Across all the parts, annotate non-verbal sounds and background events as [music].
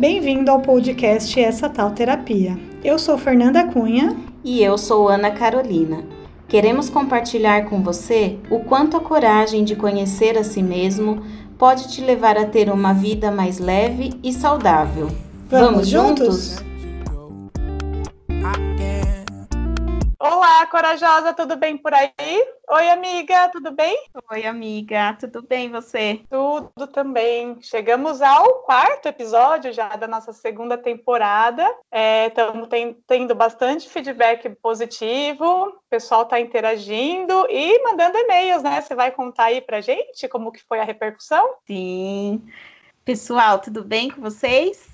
Bem-vindo ao podcast Essa Tal Terapia. Eu sou Fernanda Cunha. E eu sou Ana Carolina. Queremos compartilhar com você o quanto a coragem de conhecer a si mesmo pode te levar a ter uma vida mais leve e saudável. Vamos, Vamos juntos? juntos? Olá, corajosa, tudo bem por aí? Oi, amiga, tudo bem? Oi, amiga, tudo bem você? Tudo também. Chegamos ao quarto episódio já da nossa segunda temporada. Estamos é, tendo bastante feedback positivo, o pessoal está interagindo e mandando e-mails, né? Você vai contar aí pra gente como que foi a repercussão? Sim. Pessoal, tudo bem com vocês?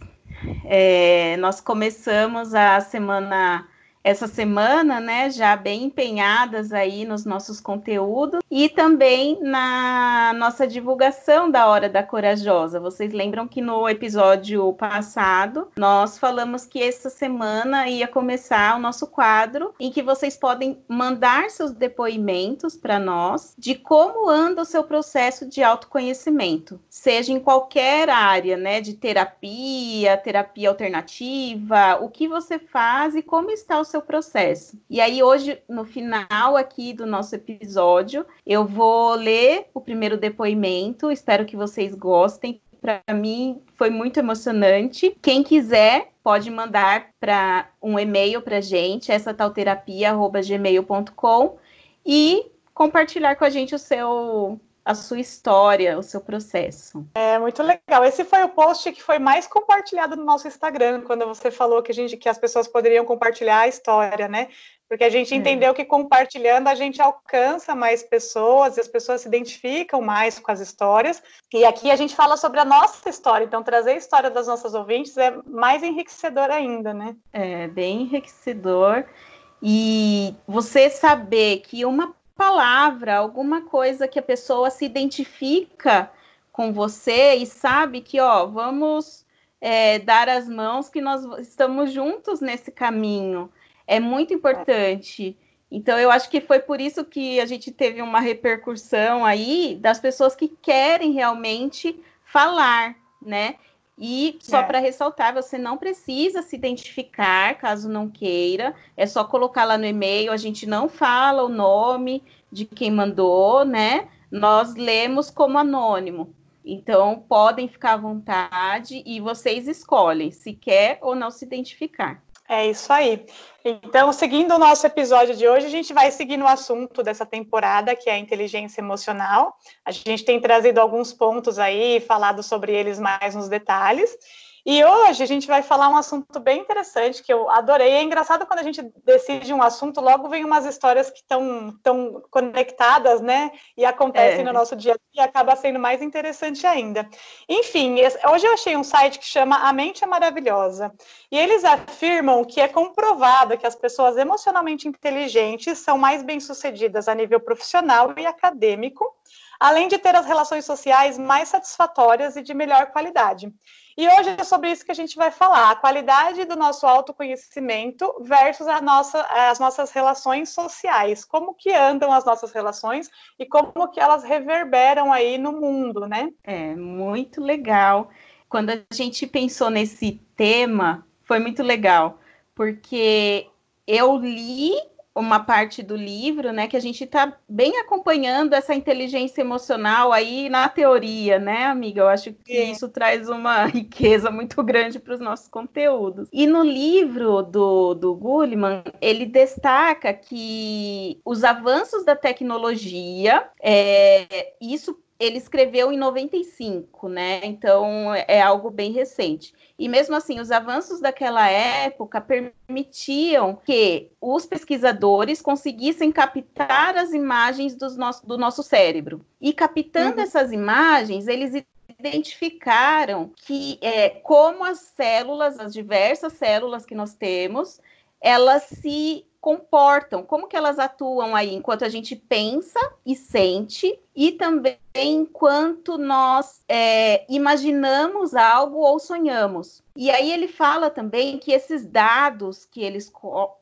É, nós começamos a semana essa semana, né, já bem empenhadas aí nos nossos conteúdos e também na nossa divulgação da Hora da Corajosa. Vocês lembram que no episódio passado nós falamos que essa semana ia começar o nosso quadro em que vocês podem mandar seus depoimentos para nós de como anda o seu processo de autoconhecimento, seja em qualquer área, né, de terapia, terapia alternativa, o que você faz e como está o seu seu processo. E aí, hoje, no final aqui do nosso episódio, eu vou ler o primeiro depoimento. Espero que vocês gostem. Para mim, foi muito emocionante. Quem quiser, pode mandar para um e-mail para gente, essa talterapia.gmail.com e compartilhar com a gente o seu a sua história, o seu processo. É muito legal. Esse foi o post que foi mais compartilhado no nosso Instagram, quando você falou que a gente que as pessoas poderiam compartilhar a história, né? Porque a gente é. entendeu que compartilhando a gente alcança mais pessoas e as pessoas se identificam mais com as histórias. E aqui a gente fala sobre a nossa história, então trazer a história das nossas ouvintes é mais enriquecedor ainda, né? É, bem enriquecedor. E você saber que uma palavra, alguma coisa que a pessoa se identifica com você e sabe que, ó, vamos é, dar as mãos, que nós estamos juntos nesse caminho. É muito importante. Então, eu acho que foi por isso que a gente teve uma repercussão aí das pessoas que querem realmente falar, né? E só é. para ressaltar, você não precisa se identificar caso não queira, é só colocar lá no e-mail. A gente não fala o nome de quem mandou, né? Nós lemos como anônimo. Então, podem ficar à vontade e vocês escolhem se quer ou não se identificar. É isso aí. Então, seguindo o nosso episódio de hoje, a gente vai seguir no assunto dessa temporada, que é a inteligência emocional. A gente tem trazido alguns pontos aí, falado sobre eles mais nos detalhes. E hoje a gente vai falar um assunto bem interessante que eu adorei. É engraçado quando a gente decide um assunto, logo vem umas histórias que estão tão conectadas, né? E acontecem é. no nosso dia a dia e acaba sendo mais interessante ainda. Enfim, hoje eu achei um site que chama A Mente é Maravilhosa. E eles afirmam que é comprovado que as pessoas emocionalmente inteligentes são mais bem-sucedidas a nível profissional e acadêmico, além de ter as relações sociais mais satisfatórias e de melhor qualidade. E hoje é sobre isso que a gente vai falar, a qualidade do nosso autoconhecimento versus a nossa, as nossas relações sociais, como que andam as nossas relações e como que elas reverberam aí no mundo, né? É, muito legal. Quando a gente pensou nesse tema, foi muito legal, porque eu li uma parte do livro, né, que a gente está bem acompanhando essa inteligência emocional aí na teoria, né, amiga? Eu acho que é. isso traz uma [laughs] riqueza muito grande para os nossos conteúdos. E no livro do, do Gulliman, ele destaca que os avanços da tecnologia, é, isso ele escreveu em 95, né? Então é algo bem recente. E mesmo assim, os avanços daquela época permitiam que os pesquisadores conseguissem captar as imagens do nosso, do nosso cérebro. E captando uhum. essas imagens, eles identificaram que é, como as células, as diversas células que nós temos, elas se comportam, como que elas atuam aí enquanto a gente pensa e sente e também enquanto nós é, imaginamos algo ou sonhamos. E aí ele fala também que esses dados que eles,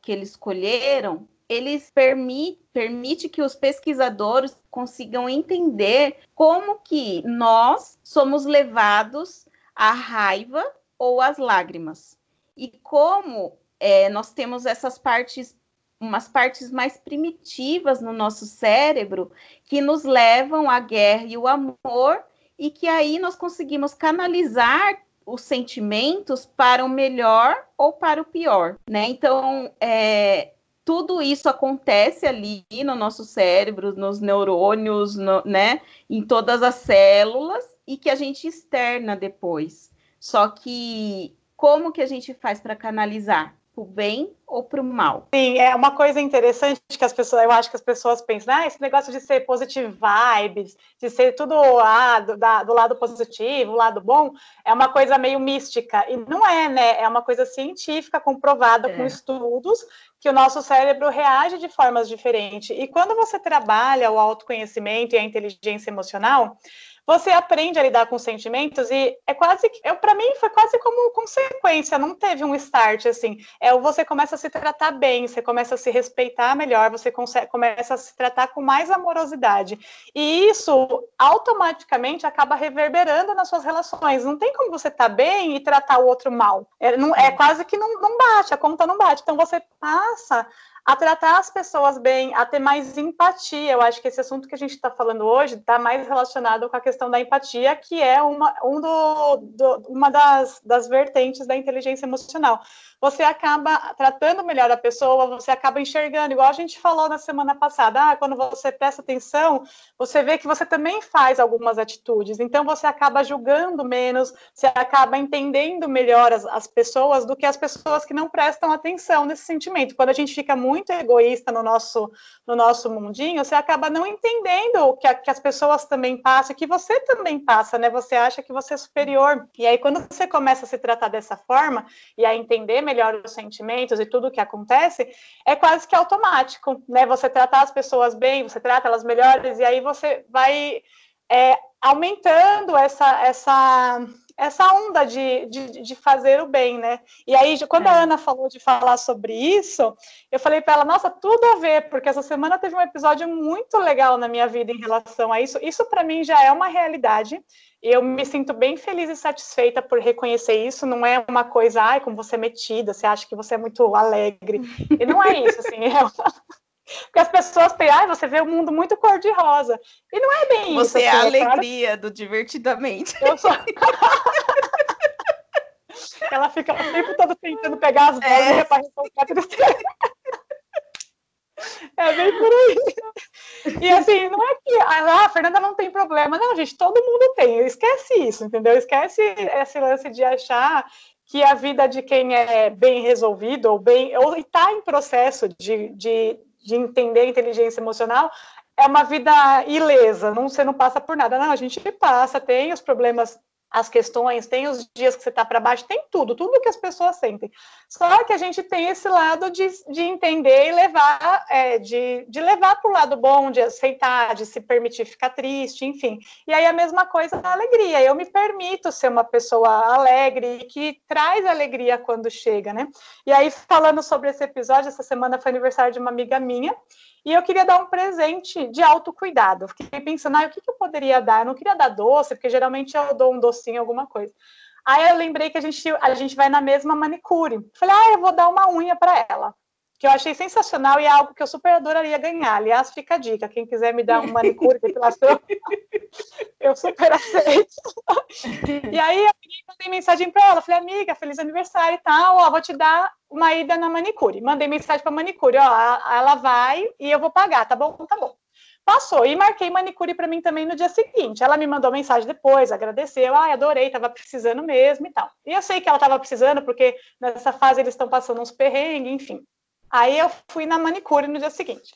que eles escolheram, eles permitem permite que os pesquisadores consigam entender como que nós somos levados à raiva ou as lágrimas. E como é, nós temos essas partes, umas partes mais primitivas no nosso cérebro que nos levam à guerra e o amor, e que aí nós conseguimos canalizar os sentimentos para o melhor ou para o pior, né? Então, é, tudo isso acontece ali no nosso cérebro, nos neurônios, no, né? Em todas as células e que a gente externa depois. Só que como que a gente faz para canalizar? Para o bem ou para o mal. Sim, é uma coisa interessante que as pessoas, eu acho que as pessoas pensam, ah, esse negócio de ser positive vibes, de ser tudo ah, do, da, do lado positivo, do lado bom, é uma coisa meio mística. E não é, né? É uma coisa científica, comprovada é. com estudos, que o nosso cérebro reage de formas diferentes. E quando você trabalha o autoconhecimento e a inteligência emocional, você aprende a lidar com sentimentos e é quase que, eu para mim foi quase como consequência, não teve um start assim. É você começa a se tratar bem, você começa a se respeitar melhor, você consegue, começa a se tratar com mais amorosidade. E isso automaticamente acaba reverberando nas suas relações. Não tem como você estar tá bem e tratar o outro mal. É, não, é quase que não, não bate, a conta não bate. Então você passa a tratar as pessoas bem, a ter mais empatia. Eu acho que esse assunto que a gente está falando hoje está mais relacionado com a questão da empatia, que é uma, um do, do, uma das, das vertentes da inteligência emocional você acaba tratando melhor a pessoa, você acaba enxergando, igual a gente falou na semana passada, ah, quando você presta atenção, você vê que você também faz algumas atitudes, então você acaba julgando menos, você acaba entendendo melhor as, as pessoas do que as pessoas que não prestam atenção nesse sentimento. Quando a gente fica muito egoísta no nosso, no nosso mundinho, você acaba não entendendo que, a, que as pessoas também passam, que você também passa, né? Você acha que você é superior. E aí, quando você começa a se tratar dessa forma e a entender melhor melhor os sentimentos e tudo o que acontece, é quase que automático, né? Você tratar as pessoas bem, você trata elas melhores, e aí você vai é, aumentando essa, essa, essa onda de, de, de, fazer o bem, né? E aí, quando é. a Ana falou de falar sobre isso, eu falei para ela, nossa, tudo a ver, porque essa semana teve um episódio muito legal na minha vida em relação a isso. Isso, para mim, já é uma realidade. E eu me sinto bem feliz e satisfeita por reconhecer isso. Não é uma coisa, ai, como você é metida, você acha que você é muito alegre. E não é isso, assim. [laughs] É uma... Porque as pessoas têm, ai, você vê o mundo muito cor-de-rosa. E não é bem você isso. Você é a assim, é alegria claro... do divertidamente. Eu sou. Ela fica o tempo todo tentando pegar as bolas é. para resolver. É bem por aí. E assim, não é que ah, a Fernanda não tem problema. Não, gente, todo mundo tem. Esquece isso, entendeu? Esquece esse lance de achar que a vida de quem é bem resolvido ou bem ou está em processo de, de, de entender a inteligência emocional é uma vida ilesa, não, você não passa por nada. Não, a gente passa, tem os problemas as questões, tem os dias que você está para baixo, tem tudo, tudo que as pessoas sentem. Só que a gente tem esse lado de, de entender e levar, é, de, de levar para o lado bom, de aceitar, de se permitir ficar triste, enfim. E aí a mesma coisa da alegria. Eu me permito ser uma pessoa alegre que traz alegria quando chega, né? E aí, falando sobre esse episódio, essa semana foi aniversário de uma amiga minha, e eu queria dar um presente de autocuidado. Fiquei pensando, ah, o que, que eu poderia dar? Eu não queria dar doce, porque geralmente eu dou um docinho, alguma coisa. Aí eu lembrei que a gente, a gente vai na mesma manicure. Falei, ah, eu vou dar uma unha para ela. Que eu achei sensacional e é algo que eu super adoraria ganhar. Aliás, fica a dica. Quem quiser me dar uma manicure, depilação, [laughs] eu super aceito. e aí eu mandei mensagem para ela. Falei, amiga, feliz aniversário e tal. Ó, vou te dar uma ida na manicure. Mandei mensagem para manicure, ó, ela vai e eu vou pagar, tá bom? Tá bom. Passou e marquei manicure para mim também no dia seguinte. Ela me mandou mensagem depois, agradeceu, ai, adorei, tava precisando mesmo e tal. E eu sei que ela tava precisando porque nessa fase eles estão passando uns perrengues, enfim. Aí eu fui na manicure no dia seguinte.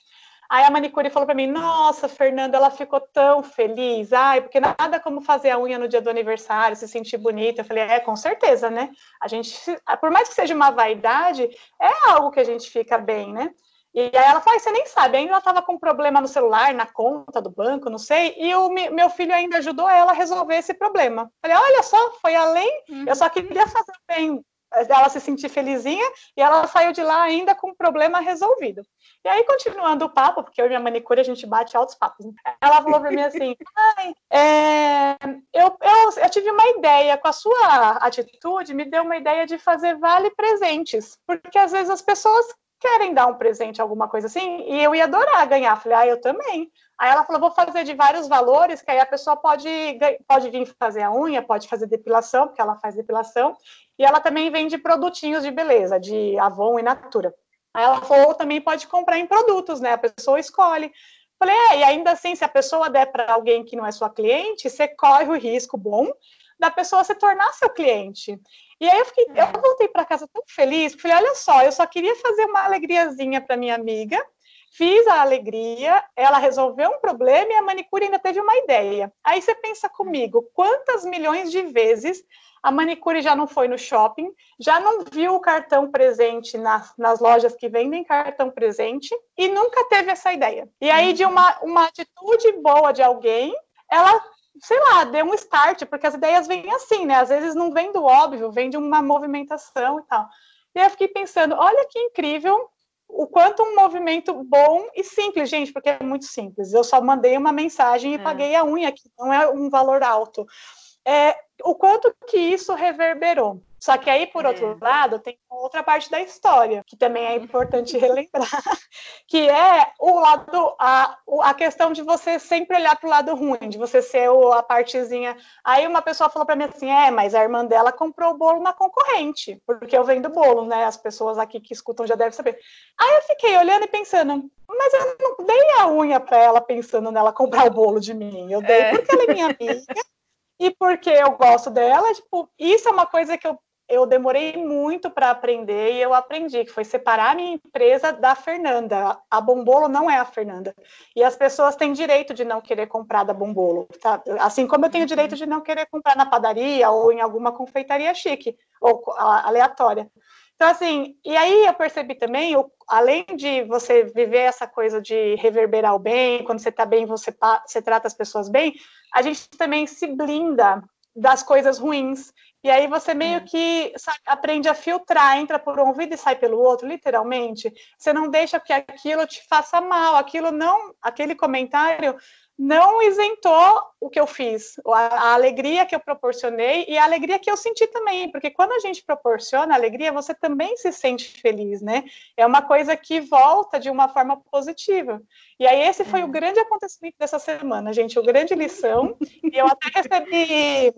Aí a manicure falou para mim: Nossa, Fernanda, ela ficou tão feliz. Ai, porque nada como fazer a unha no dia do aniversário, se sentir bonita. Eu falei: É, com certeza, né? A gente, por mais que seja uma vaidade, é algo que a gente fica bem, né? E aí ela falou: Você nem sabe, ainda ela estava com problema no celular, na conta do banco, não sei. E o meu filho ainda ajudou ela a resolver esse problema. Eu falei: Olha só, foi além. Uhum. Eu só queria fazer bem ela se sentir felizinha e ela saiu de lá ainda com o problema resolvido. E aí, continuando o papo, porque eu e minha manicure a gente bate altos papos, né? ela falou para mim assim: [laughs] Ai, é, eu, eu, eu tive uma ideia, com a sua atitude, me deu uma ideia de fazer vale presentes, porque às vezes as pessoas querem dar um presente, alguma coisa assim, e eu ia adorar ganhar. Falei, ah, eu também. Aí ela falou, vou fazer de vários valores, que aí a pessoa pode, pode vir fazer a unha, pode fazer depilação, porque ela faz depilação, e ela também vende produtinhos de beleza, de Avon e Natura. Aí ela falou, também pode comprar em produtos, né? A pessoa escolhe. Falei, é, e ainda assim, se a pessoa der para alguém que não é sua cliente, você corre o risco bom da pessoa se tornar seu cliente. E aí eu fiquei, é. eu voltei para casa tão feliz, falei, olha só, eu só queria fazer uma alegriazinha para minha amiga, fiz a alegria, ela resolveu um problema e a manicure ainda teve uma ideia. Aí você pensa comigo, quantas milhões de vezes a manicure já não foi no shopping, já não viu o cartão presente nas, nas lojas que vendem cartão presente e nunca teve essa ideia. E aí, de uma, uma atitude boa de alguém, ela sei lá, dê um start, porque as ideias vêm assim, né? Às vezes não vem do óbvio, vem de uma movimentação e tal. E eu fiquei pensando, olha que incrível o quanto um movimento bom e simples, gente, porque é muito simples. Eu só mandei uma mensagem e é. paguei a unha, que não é um valor alto. É, o quanto que isso reverberou. Só que aí, por é. outro lado, tem outra parte da história, que também é importante [laughs] relembrar, que é o lado, a, a questão de você sempre olhar para o lado ruim, de você ser o, a partezinha. Aí uma pessoa falou para mim assim: é, mas a irmã dela comprou o bolo na concorrente, porque eu vendo bolo, né? As pessoas aqui que escutam já devem saber. Aí eu fiquei olhando e pensando, mas eu não dei a unha para ela pensando nela comprar o bolo de mim. Eu dei é. porque ela é minha amiga e porque eu gosto dela, tipo, isso é uma coisa que eu, eu demorei muito para aprender e eu aprendi, que foi separar a minha empresa da Fernanda. A Bombolo não é a Fernanda. E as pessoas têm direito de não querer comprar da Bombolo, tá? Assim como eu tenho uhum. direito de não querer comprar na padaria ou em alguma confeitaria chique ou aleatória. Então, assim, e aí eu percebi também, além de você viver essa coisa de reverberar o bem, quando você está bem, você, você trata as pessoas bem, a gente também se blinda das coisas ruins. E aí você meio é. que sabe, aprende a filtrar, entra por um ouvido e sai pelo outro, literalmente. Você não deixa que aquilo te faça mal, aquilo não, aquele comentário não isentou o que eu fiz, a, a, alegria que eu proporcionei e a alegria que eu senti também, porque quando a gente proporciona alegria, você também se sente feliz, né? É uma coisa que volta de uma forma positiva. E aí esse foi é. o grande acontecimento dessa semana, gente, o grande lição. e eu até recebi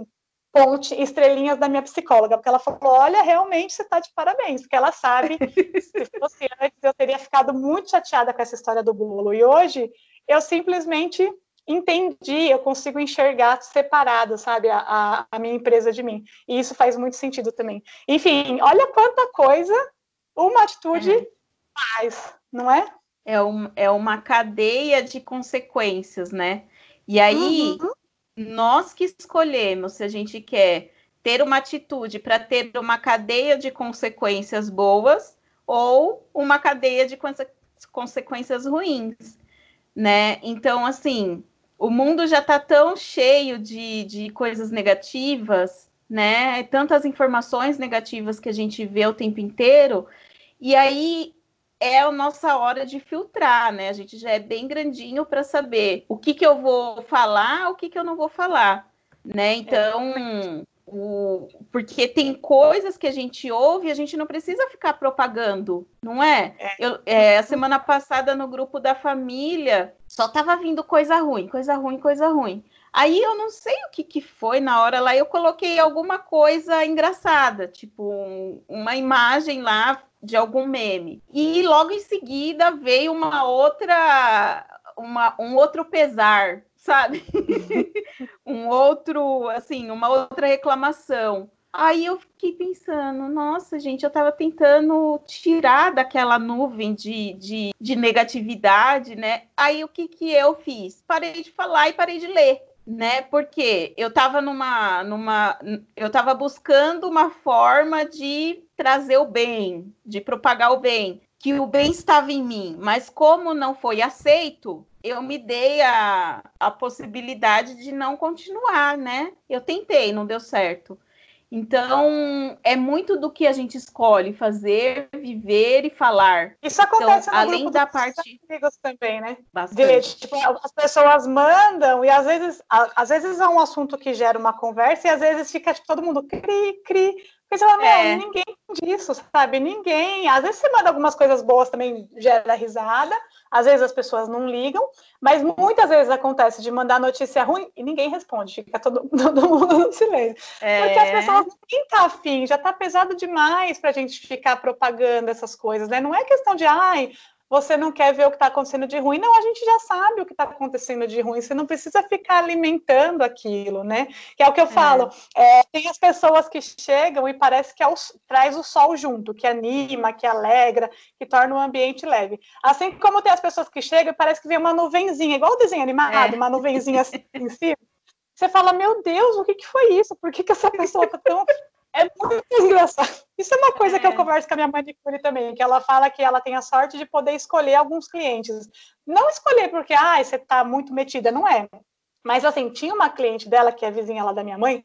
ponte, estrelinhas da minha psicóloga, porque ela falou: olha, realmente você está de parabéns, porque ela sabe, [laughs] se fosse antes, eu teria ficado muito chateada com essa história do bolo. E hoje eu simplesmente entendi, eu consigo enxergar separado, sabe, a, a, minha empresa de mim. E isso faz muito sentido também. Enfim, olha quanta coisa uma atitude é. faz, não é? É, um, é uma cadeia de consequências, né? E aí, uhum. Nós que escolhemos se a gente quer ter uma atitude para ter uma cadeia de consequências boas ou uma cadeia de conse consequências ruins, né? Então, assim, o mundo já está tão cheio de, de coisas negativas, né? Tantas informações negativas que a gente vê o tempo inteiro, e aí é a nossa hora de filtrar, né? A gente já é bem grandinho para saber o que, que eu vou falar, o que, que eu não vou falar, né? Então, o, porque tem coisas que a gente ouve e a gente não precisa ficar propagando, não é? é. Eu, é a semana passada no grupo da família só tava vindo coisa ruim, coisa ruim, coisa ruim. Aí eu não sei o que, que foi na hora lá, eu coloquei alguma coisa engraçada, tipo um, uma imagem lá de algum meme. E logo em seguida veio uma outra, uma, um outro pesar sabe? [laughs] um outro, assim, uma outra reclamação. Aí eu fiquei pensando, nossa, gente, eu estava tentando tirar daquela nuvem de, de, de, negatividade, né? Aí o que, que eu fiz? Parei de falar e parei de ler, né? Porque eu estava numa, numa. Eu estava buscando uma forma de trazer o bem, de propagar o bem, que o bem estava em mim, mas como não foi aceito, eu me dei a, a possibilidade de não continuar, né? Eu tentei, não deu certo. Então, é muito do que a gente escolhe fazer, viver e falar. Isso acontece então, além da parte amigos também, né? Bastante. tipo, as pessoas mandam e às vezes, às vezes é um assunto que gera uma conversa e às vezes fica tipo, todo mundo cri, cri. Porque você fala, é. ninguém disso, sabe? Ninguém. Às vezes você manda algumas coisas boas também gera risada, às vezes as pessoas não ligam, mas muitas vezes acontece de mandar notícia ruim e ninguém responde, fica todo, [laughs] todo mundo no silêncio. É. Porque as pessoas nem tá afim, já tá pesado demais para a gente ficar propagando essas coisas, né? Não é questão de, ai, você não quer ver o que está acontecendo de ruim. Não, a gente já sabe o que está acontecendo de ruim, você não precisa ficar alimentando aquilo, né? Que é o que eu é. falo. É, tem as pessoas que chegam e parece que é o, traz o sol junto, que anima, que alegra, que torna o ambiente leve. Assim como tem as pessoas que chegam e parece que vem uma nuvenzinha, igual o desenho animado, é. uma nuvenzinha assim em cima. Você fala, meu Deus, o que, que foi isso? Por que, que essa pessoa está tão é muito engraçado. Isso é uma coisa é. que eu é. converso com a minha manicure também, que ela fala que ela tem a sorte de poder escolher alguns clientes. Não escolher porque, ah, você está muito metida, não é. Mas, assim, tinha uma cliente dela, que é vizinha lá da minha mãe,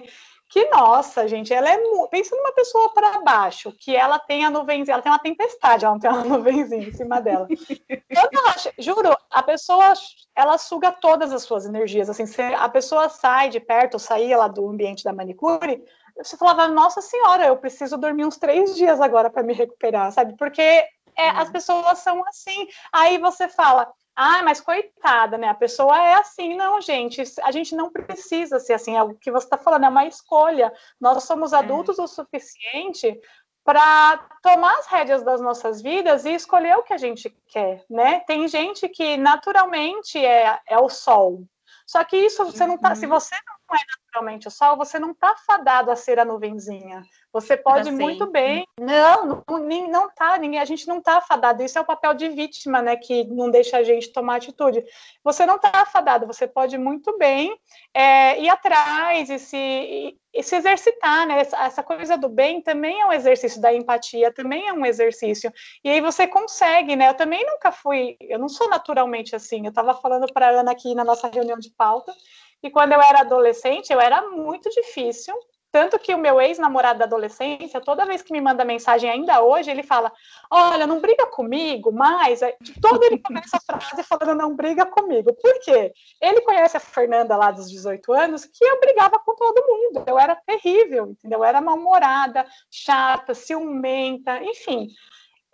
que, nossa, gente, ela é. Pensa numa pessoa para baixo, que ela tem a nuvenzinha, ela tem uma tempestade, ela não tem uma nuvenzinha em cima dela. [laughs] Eu acho, juro, a pessoa, ela suga todas as suas energias. Assim, se a pessoa sai de perto, saía lá do ambiente da manicure, você falava, nossa senhora, eu preciso dormir uns três dias agora para me recuperar, sabe? Porque é, as pessoas são assim. Aí você fala, ah, mas coitada, né? A pessoa é assim. Não, gente, a gente não precisa ser assim. É o que você está falando é uma escolha. Nós somos é. adultos é. o suficiente para tomar as rédeas das nossas vidas e escolher o que a gente quer, né? Tem gente que naturalmente é, é o sol. Só que isso você não tá, se uhum. você não é naturalmente o sol, você não está fadado a ser a nuvenzinha. Você pode assim. muito bem. Não, não, não tá, ninguém, a gente não está fadado. Isso é o papel de vítima, né? Que não deixa a gente tomar atitude. Você não está fadado, você pode muito bem é, ir atrás e se, e, e se exercitar, né? Essa, essa, coisa do bem também é um exercício da empatia, também é um exercício. E aí você consegue, né? Eu também nunca fui, eu não sou naturalmente assim. Eu estava falando para a Ana aqui na nossa reunião de pauta e quando eu era adolescente, eu era muito difícil. Tanto que o meu ex-namorado da adolescência, toda vez que me manda mensagem, ainda hoje, ele fala: Olha, não briga comigo, mas. Todo ele começa a frase falando: Não briga comigo. Por quê? Ele conhece a Fernanda lá dos 18 anos, que eu brigava com todo mundo. Eu era terrível, entendeu? Eu era mal-humorada, chata, ciumenta, enfim.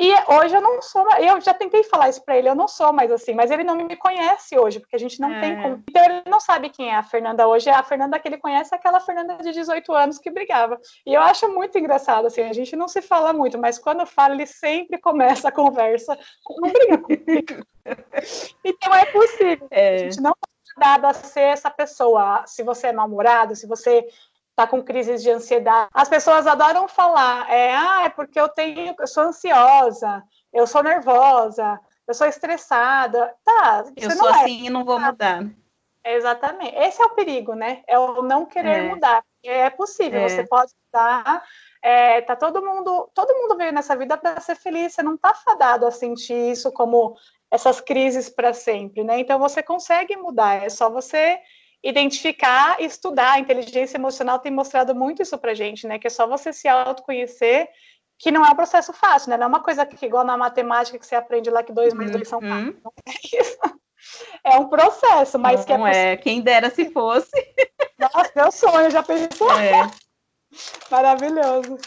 E hoje eu não sou, eu já tentei falar isso para ele, eu não sou mais assim, mas ele não me conhece hoje, porque a gente não é. tem como. Então ele não sabe quem é a Fernanda hoje, é a Fernanda que ele conhece é aquela Fernanda de 18 anos que brigava. E eu acho muito engraçado, assim, a gente não se fala muito, mas quando fala, ele sempre começa a conversa, não briga comigo. [laughs] então é possível. É. A gente não é dado a ser essa pessoa. Se você é mal-humorado, se você está com crises de ansiedade. As pessoas adoram falar, é, ah, é porque eu tenho, eu sou ansiosa, eu sou nervosa, eu sou estressada. Tá, eu sou é. assim e não vou mudar. Exatamente. Esse é o perigo, né? É o não querer é. mudar. É possível, é. você pode mudar. É, tá todo mundo, todo mundo veio nessa vida para ser feliz. Você não está fadado a sentir isso como essas crises para sempre, né? Então você consegue mudar. É só você identificar e estudar. A inteligência emocional tem mostrado muito isso para gente, né? Que é só você se autoconhecer, que não é um processo fácil, né? Não é uma coisa que, igual na matemática, que você aprende lá que dois mais dois são quatro. Uhum. Não é isso. [laughs] É um processo, mas não que é. Não é, quem dera se fosse. [laughs] Nossa, meu sonho, já pensou? É. [laughs] Maravilhoso.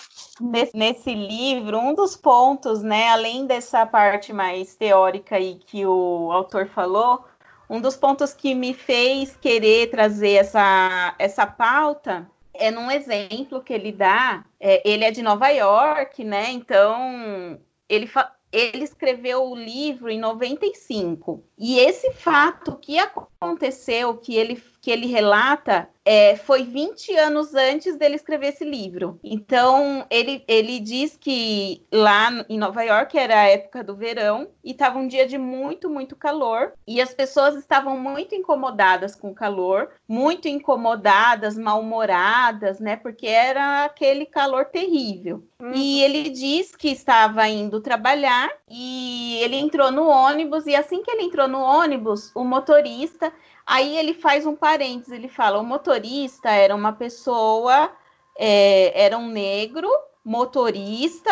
Nesse, nesse, livro, um dos pontos, né, além dessa parte mais teórica aí que o autor falou, um dos pontos que me fez querer trazer essa, essa pauta é num exemplo que ele dá. É, ele é de Nova York, né? Então, ele, ele escreveu o livro em 95. E esse fato que aconteceu, que ele, que ele relata, é, foi 20 anos antes dele escrever esse livro. Então, ele, ele diz que lá em Nova York era a época do verão e estava um dia de muito, muito calor. E as pessoas estavam muito incomodadas com o calor, muito incomodadas, mal-humoradas, né? Porque era aquele calor terrível. Uhum. E ele diz que estava indo trabalhar e ele entrou no ônibus. E assim que ele entrou no ônibus, o motorista Aí ele faz um parênteses, ele fala: o motorista era uma pessoa é, era um negro motorista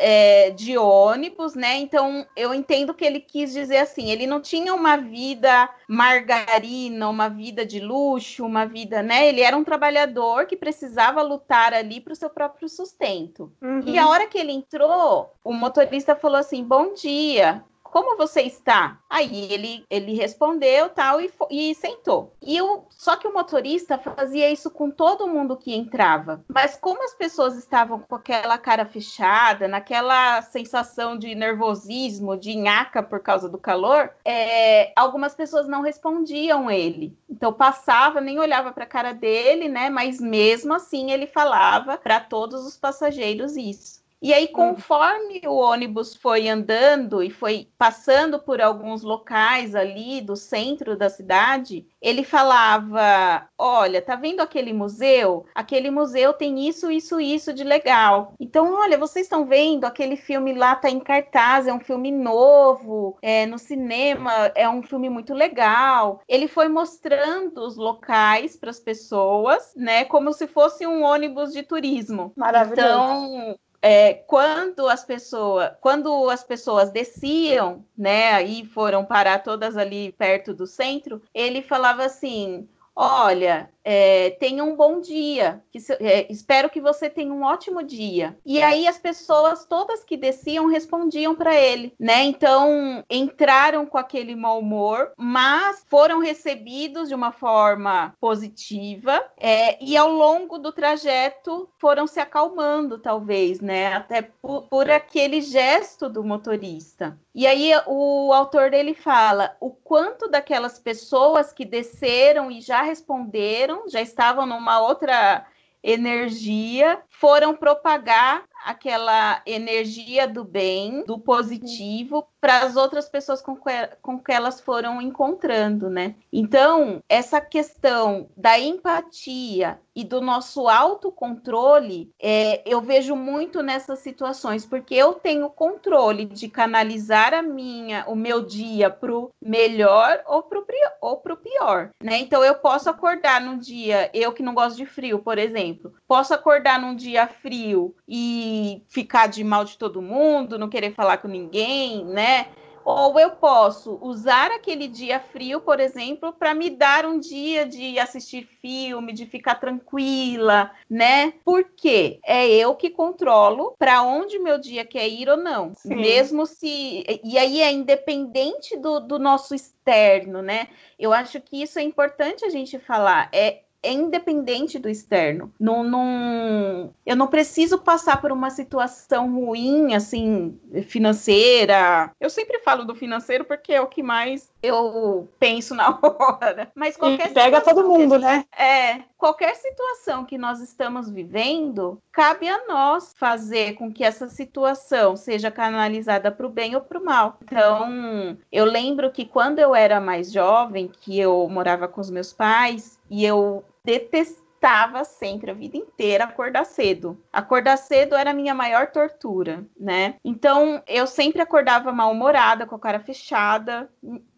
é, de ônibus, né? Então eu entendo que ele quis dizer assim: ele não tinha uma vida margarina, uma vida de luxo, uma vida, né? Ele era um trabalhador que precisava lutar ali para o seu próprio sustento. Uhum. E a hora que ele entrou, o motorista falou assim: Bom dia, como você está? Aí ele, ele respondeu tal e, e sentou. E o, só que o motorista fazia isso com todo mundo que entrava. Mas como as pessoas estavam com aquela cara fechada, naquela sensação de nervosismo, de nhaca por causa do calor, é, algumas pessoas não respondiam ele. Então passava, nem olhava para a cara dele, né? Mas mesmo assim ele falava para todos os passageiros isso. E aí, hum. conforme o ônibus foi andando e foi passando por alguns locais ali do centro da cidade, ele falava: Olha, tá vendo aquele museu? Aquele museu tem isso, isso, isso de legal. Então, olha, vocês estão vendo aquele filme lá tá em cartaz, é um filme novo, é no cinema, é um filme muito legal. Ele foi mostrando os locais para as pessoas, né, como se fosse um ônibus de turismo. Maravilhoso. Então, é, quando as pessoas quando as pessoas desciam, né, aí foram parar todas ali perto do centro, ele falava assim: olha, é, tenha um bom dia, que, é, espero que você tenha um ótimo dia. E aí as pessoas todas que desciam respondiam para ele, né? Então entraram com aquele mau humor, mas foram recebidos de uma forma positiva é, e ao longo do trajeto foram se acalmando, talvez, né? Até por, por aquele gesto do motorista. E aí o autor dele fala o quanto daquelas pessoas que desceram e já responderam, já estavam numa outra energia, foram propagar aquela energia do bem, do positivo, para as outras pessoas com que, com que elas foram encontrando, né? Então, essa questão da empatia e do nosso autocontrole, é, eu vejo muito nessas situações, porque eu tenho controle de canalizar a minha, o meu dia para o melhor ou para o pro pior, né? Então, eu posso acordar num dia, eu que não gosto de frio, por exemplo, posso acordar num dia frio e ficar de mal de todo mundo, não querer falar com ninguém, né? Ou eu posso usar aquele dia frio, por exemplo, para me dar um dia de assistir filme, de ficar tranquila, né? Porque é eu que controlo para onde meu dia quer ir ou não. Sim. Mesmo se. E aí é independente do, do nosso externo, né? Eu acho que isso é importante a gente falar. É é independente do externo. Não, não, eu não preciso passar por uma situação ruim, assim, financeira. Eu sempre falo do financeiro porque é o que mais eu penso [laughs] na hora. Mas qualquer e pega todo mundo, né? É, qualquer situação que nós estamos vivendo, cabe a nós fazer com que essa situação seja canalizada para o bem ou para o mal. Então, eu lembro que quando eu era mais jovem, que eu morava com os meus pais e eu detestava sempre, a vida inteira, acordar cedo. Acordar cedo era a minha maior tortura, né? Então, eu sempre acordava mal-humorada, com a cara fechada.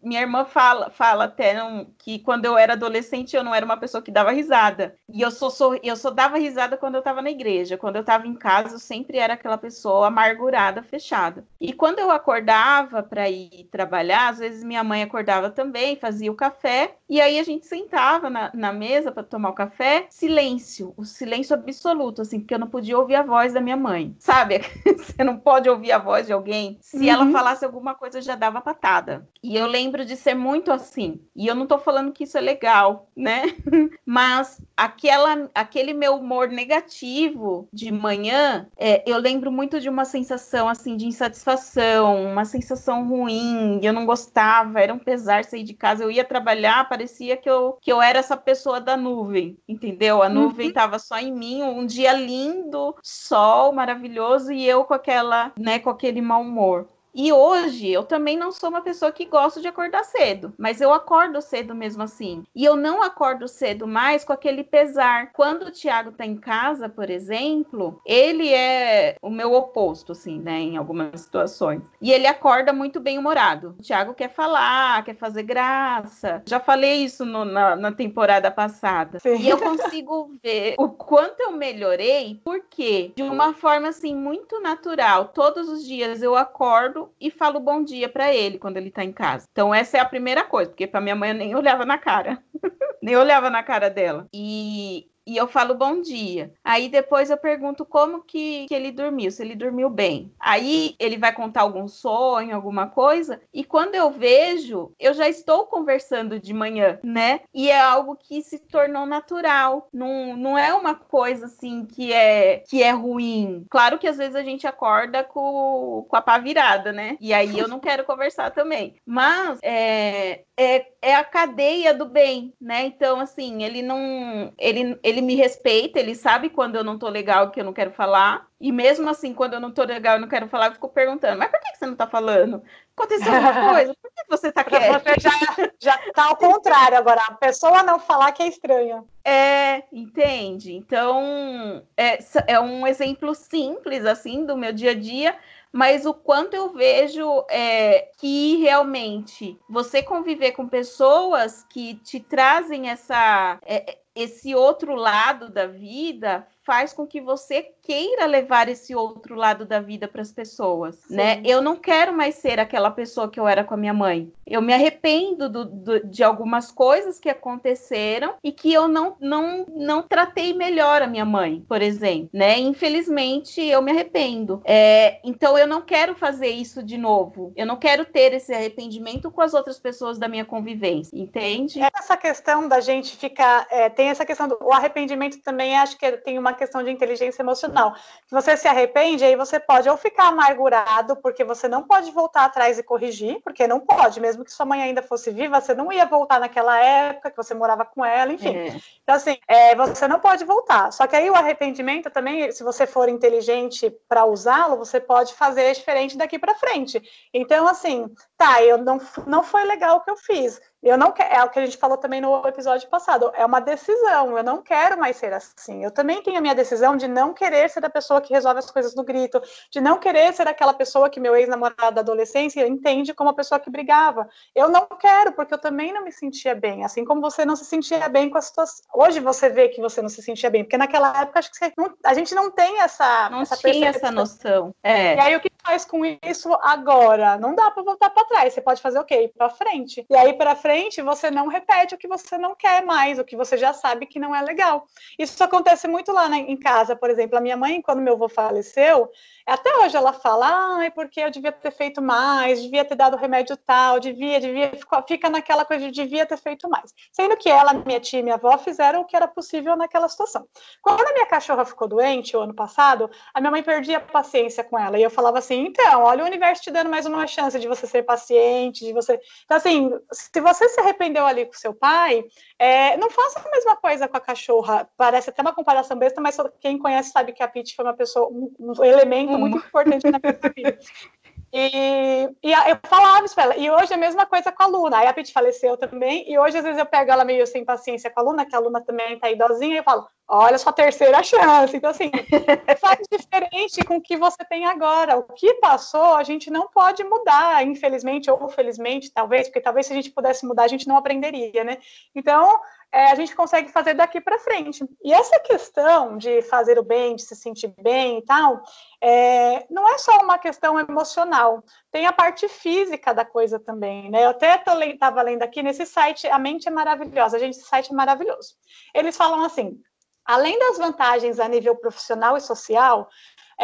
Minha irmã fala, fala até não, que quando eu era adolescente eu não era uma pessoa que dava risada. E eu só, sou, eu só dava risada quando eu estava na igreja. Quando eu estava em casa, eu sempre era aquela pessoa amargurada, fechada. E quando eu acordava para ir trabalhar, às vezes minha mãe acordava também, fazia o café, e aí a gente sentava na, na mesa para tomar o café, silêncio, o silêncio absoluto, assim, porque eu não podia ouvir a voz da minha mãe. Sabe? [laughs] Você não pode ouvir a voz de alguém. Se uhum. ela falasse alguma coisa, já dava patada. E eu lembro de ser muito assim. E eu não tô falando que isso é legal, né? [laughs] Mas aquela, aquele meu humor negativo de manhã, é, eu lembro muito de uma sensação assim de insatisfação, uma sensação ruim. Eu não gostava, era um pesar sair de casa. Eu ia trabalhar, parecia que eu, que eu era essa pessoa da nuvem, entendeu? A nuvem estava uhum. só em mim, um dia lindo, sol maravilhoso e eu com aquela, né, com aquele mau humor. E hoje eu também não sou uma pessoa que gosta de acordar cedo, mas eu acordo cedo mesmo assim. E eu não acordo cedo mais com aquele pesar. Quando o Tiago tá em casa, por exemplo, ele é o meu oposto, assim, né, em algumas situações. E ele acorda muito bem humorado. O Tiago quer falar, quer fazer graça. Já falei isso no, na, na, temporada passada. Sim. E eu consigo ver o quanto eu melhorei, porque de uma forma assim muito natural, todos os dias eu acordo e falo bom dia para ele quando ele tá em casa. Então essa é a primeira coisa, porque para minha mãe eu nem olhava na cara. [laughs] nem olhava na cara dela. E e eu falo bom dia. Aí depois eu pergunto como que, que ele dormiu, se ele dormiu bem. Aí ele vai contar algum sonho, alguma coisa, e quando eu vejo, eu já estou conversando de manhã, né? E é algo que se tornou natural. Não, não é uma coisa assim que é que é ruim. Claro que às vezes a gente acorda com, com a pá virada, né? E aí eu não quero conversar também. Mas é, é, é a cadeia do bem, né? Então, assim, ele não. Ele, ele me respeita, ele sabe quando eu não tô legal que eu não quero falar. E mesmo assim, quando eu não tô legal e não quero falar, eu fico perguntando, mas por que, você não tá falando? Aconteceu alguma [laughs] coisa? Por que você tá quieto? Você já, já tá ao contrário agora. A pessoa não falar que é estranha. É, entende? Então, é, é um exemplo simples, assim, do meu dia a dia, mas o quanto eu vejo é, que realmente você conviver com pessoas que te trazem essa, é, esse outro lado da vida faz com que você queira levar esse outro lado da vida para as pessoas, Sim. né? Eu não quero mais ser aquela pessoa que eu era com a minha mãe. Eu me arrependo do, do, de algumas coisas que aconteceram e que eu não, não, não tratei melhor a minha mãe, por exemplo, né? Infelizmente, eu me arrependo. É, então, eu não quero fazer isso de novo. Eu não quero ter esse arrependimento com as outras pessoas da minha convivência, entende? Essa questão da gente ficar... É, tem essa questão do arrependimento também, acho que tem uma questão de inteligência emocional. Se você se arrepende, aí você pode ou ficar amargurado, porque você não pode voltar atrás e corrigir, porque não pode, mesmo que sua mãe ainda fosse viva, você não ia voltar naquela época que você morava com ela, enfim. É. Então, assim, é, você não pode voltar. Só que aí o arrependimento também, se você for inteligente para usá-lo, você pode fazer diferente daqui para frente. Então, assim, tá, eu não, não foi legal o que eu fiz eu não quero, é o que a gente falou também no episódio passado, é uma decisão, eu não quero mais ser assim. Eu também tenho a minha decisão de não querer ser a pessoa que resolve as coisas no grito, de não querer ser aquela pessoa que meu ex-namorado da adolescência entende como a pessoa que brigava. Eu não quero, porque eu também não me sentia bem, assim como você não se sentia bem com a situação. Hoje você vê que você não se sentia bem, porque naquela época acho que não... a gente não tem essa não essa tinha essa noção. É. E aí o que faz com isso agora? Não dá para voltar para trás, você pode fazer o quê? Ir para frente. E aí para frente frente, você não repete o que você não quer mais, o que você já sabe que não é legal. Isso acontece muito lá na, em casa, por exemplo. A minha mãe, quando meu avô faleceu, até hoje ela fala, ai, porque eu devia ter feito mais, devia ter dado remédio tal, devia, devia, fica naquela coisa de devia ter feito mais. Sendo que ela, minha tia e minha avó fizeram o que era possível naquela situação. Quando a minha cachorra ficou doente, o ano passado, a minha mãe perdia a paciência com ela. E eu falava assim, então, olha o universo te dando mais uma chance de você ser paciente, de você... Então, assim, se você se arrependeu ali com seu pai, é, não faça a mesma coisa com a cachorra. Parece até uma comparação besta, mas quem conhece sabe que a Pete foi uma pessoa, um, um elemento muito importante na minha vida. [laughs] E, e eu falava isso pra ela. E hoje é a mesma coisa com a Luna. Aí a Pete faleceu também. E hoje, às vezes, eu pego ela meio sem paciência com a Luna, que a Luna também tá idosinha, e eu falo: olha sua terceira chance. Então, assim, [laughs] faz diferente com o que você tem agora. O que passou, a gente não pode mudar, infelizmente ou felizmente, talvez, porque talvez se a gente pudesse mudar, a gente não aprenderia, né? Então, é, a gente consegue fazer daqui para frente. E essa questão de fazer o bem, de se sentir bem e tal, é, não é só uma questão emocional, tem a parte física da coisa também, né? Eu até estava lendo aqui nesse site, a mente é maravilhosa, gente, esse site é maravilhoso. Eles falam assim, além das vantagens a nível profissional e social,